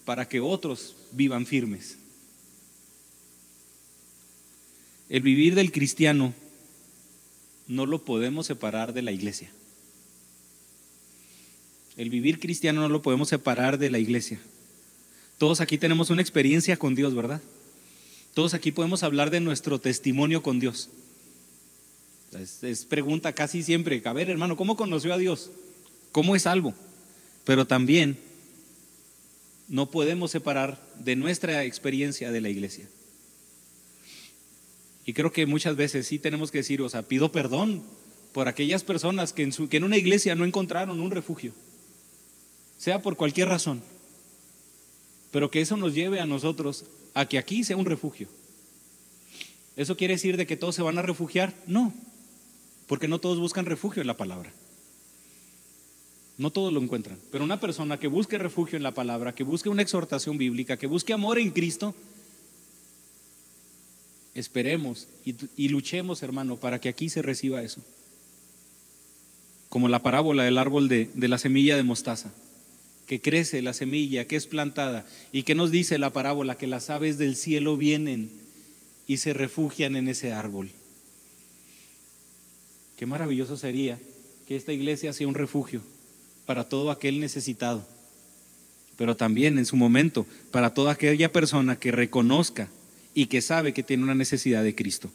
para que otros vivan firmes. El vivir del cristiano no lo podemos separar de la iglesia. El vivir cristiano no lo podemos separar de la iglesia. Todos aquí tenemos una experiencia con Dios, ¿verdad? Todos aquí podemos hablar de nuestro testimonio con Dios. Es, pregunta casi siempre, a ver hermano, ¿cómo conoció a Dios? ¿Cómo es salvo? Pero también no podemos separar de nuestra experiencia de la iglesia. Y creo que muchas veces sí tenemos que decir, o sea, pido perdón por aquellas personas que en, que en una iglesia no encontraron un refugio, sea por cualquier razón, pero que eso nos lleve a nosotros a que aquí sea un refugio. ¿Eso quiere decir de que todos se van a refugiar? No. porque no todos buscan refugio en la palabra. No todos lo encuentran, pero una persona que busque refugio en la palabra, que busque una exhortación bíblica, que busque amor en Cristo, esperemos y, luchemos, hermano, para que aquí se reciba eso. Como la parábola del árbol de, de la semilla de mostaza, que crece la semilla, que es plantada, y que nos dice la parábola que las aves del cielo vienen y se refugian en ese árbol. Qué maravilloso sería que esta iglesia sea un refugio para todo aquel necesitado, pero también en su momento para toda aquella persona que reconozca y que sabe que tiene una necesidad de Cristo.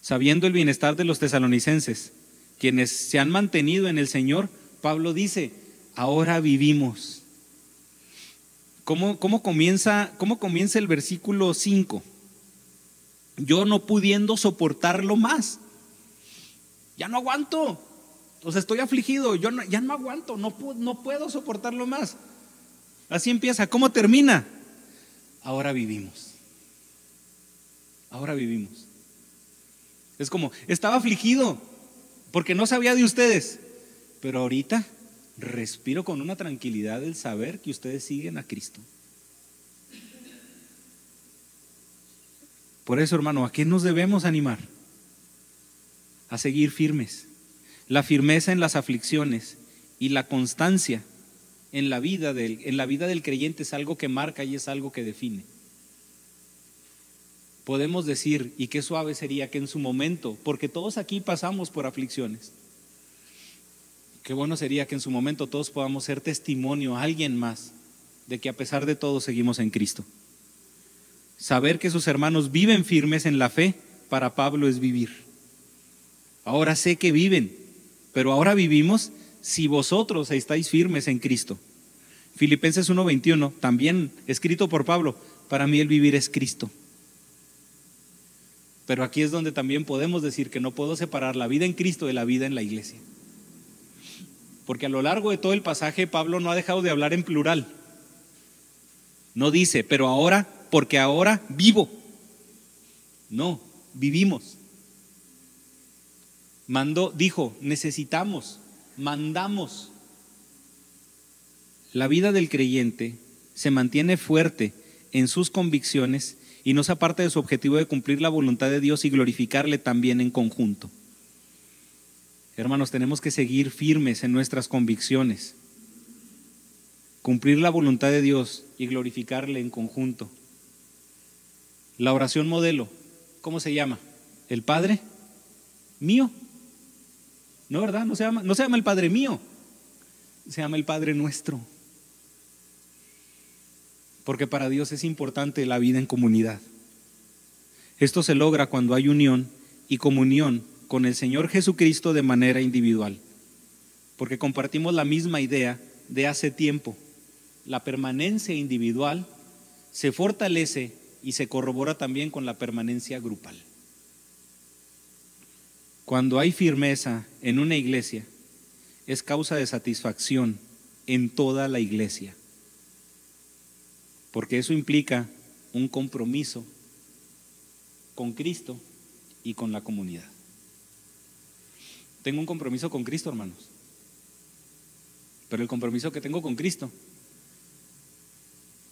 Sabiendo el bienestar de los tesalonicenses, quienes se han mantenido en el Señor, Pablo dice, ahora vivimos. ¿Cómo, cómo comienza, cómo comienza el versículo 5? Yo no pudiendo soportarlo más. Ya no aguanto. O sea, estoy afligido. Yo ya no aguanto. No, no puedo soportarlo más. Así empieza. ¿Cómo termina? Ahora vivimos ahora vivimos. Es como, estaba afligido porque no sabía de ustedes, pero ahorita respiro con una tranquilidad el saber que ustedes siguen a Cristo. Por eso, hermano, ¿a qué nos debemos animar? A seguir firmes. La firmeza en las aflicciones y la constancia en la vida del, en la vida del creyente es algo que marca y es algo que define podemos decir, y qué suave sería que en su momento, porque todos aquí pasamos por aflicciones, qué bueno sería que en su momento todos podamos ser testimonio a alguien más de que a pesar de todo seguimos en Cristo. Saber que sus hermanos viven firmes en la fe, para Pablo es vivir. Ahora sé que viven, pero ahora vivimos si vosotros estáis firmes en Cristo. Filipenses 1:21, también escrito por Pablo, para mí el vivir es Cristo pero aquí es donde también podemos decir que no puedo separar la vida en Cristo de la vida en la iglesia. Porque a lo largo de todo el pasaje Pablo no ha dejado de hablar en plural. No dice, pero ahora, porque ahora vivo. No, vivimos. Mandó, dijo, necesitamos, mandamos. La vida del creyente se mantiene fuerte en sus convicciones y no se aparte de su objetivo de cumplir la voluntad de Dios y glorificarle también en conjunto. Hermanos, tenemos que seguir firmes en nuestras convicciones, cumplir la voluntad de Dios y glorificarle en conjunto. La oración modelo, ¿cómo se llama? ¿El Padre mío? No, ¿verdad? No se llama, no el Padre mío, se llama el Padre nuestro porque para Dios es importante la vida en comunidad. Esto se logra cuando hay unión y comunión con el Señor Jesucristo de manera individual, porque compartimos la misma idea de hace tiempo. La permanencia individual se fortalece y se corrobora también con la permanencia grupal. Cuando hay firmeza en una iglesia, es causa de satisfacción en toda la iglesia porque eso implica un compromiso con Cristo y con la comunidad. Tengo un compromiso con Cristo, hermanos. Pero el compromiso que tengo con Cristo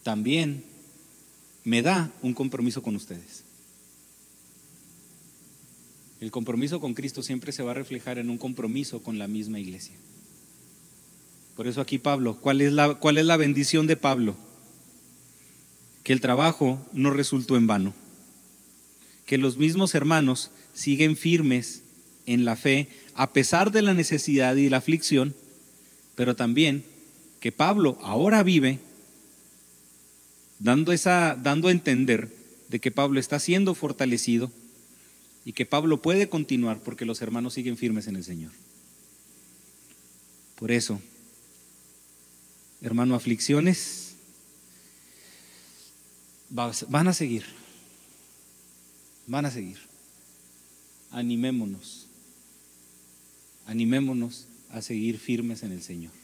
también me da un compromiso con ustedes. El compromiso con Cristo siempre se va a reflejar en un compromiso con la misma iglesia. Por eso aquí Pablo, ¿cuál es la, cuál es la bendición de Pablo? que el trabajo no resultó en vano, que los mismos hermanos siguen firmes en la fe a pesar de la necesidad y la aflicción, pero también que Pablo ahora vive dando, esa, dando a entender de que Pablo está siendo fortalecido y que Pablo puede continuar porque los hermanos siguen firmes en el Señor. Por eso, hermano, aflicciones van a seguir. Van a seguir. Animémonos. Animémonos a seguir firmes en el Señor.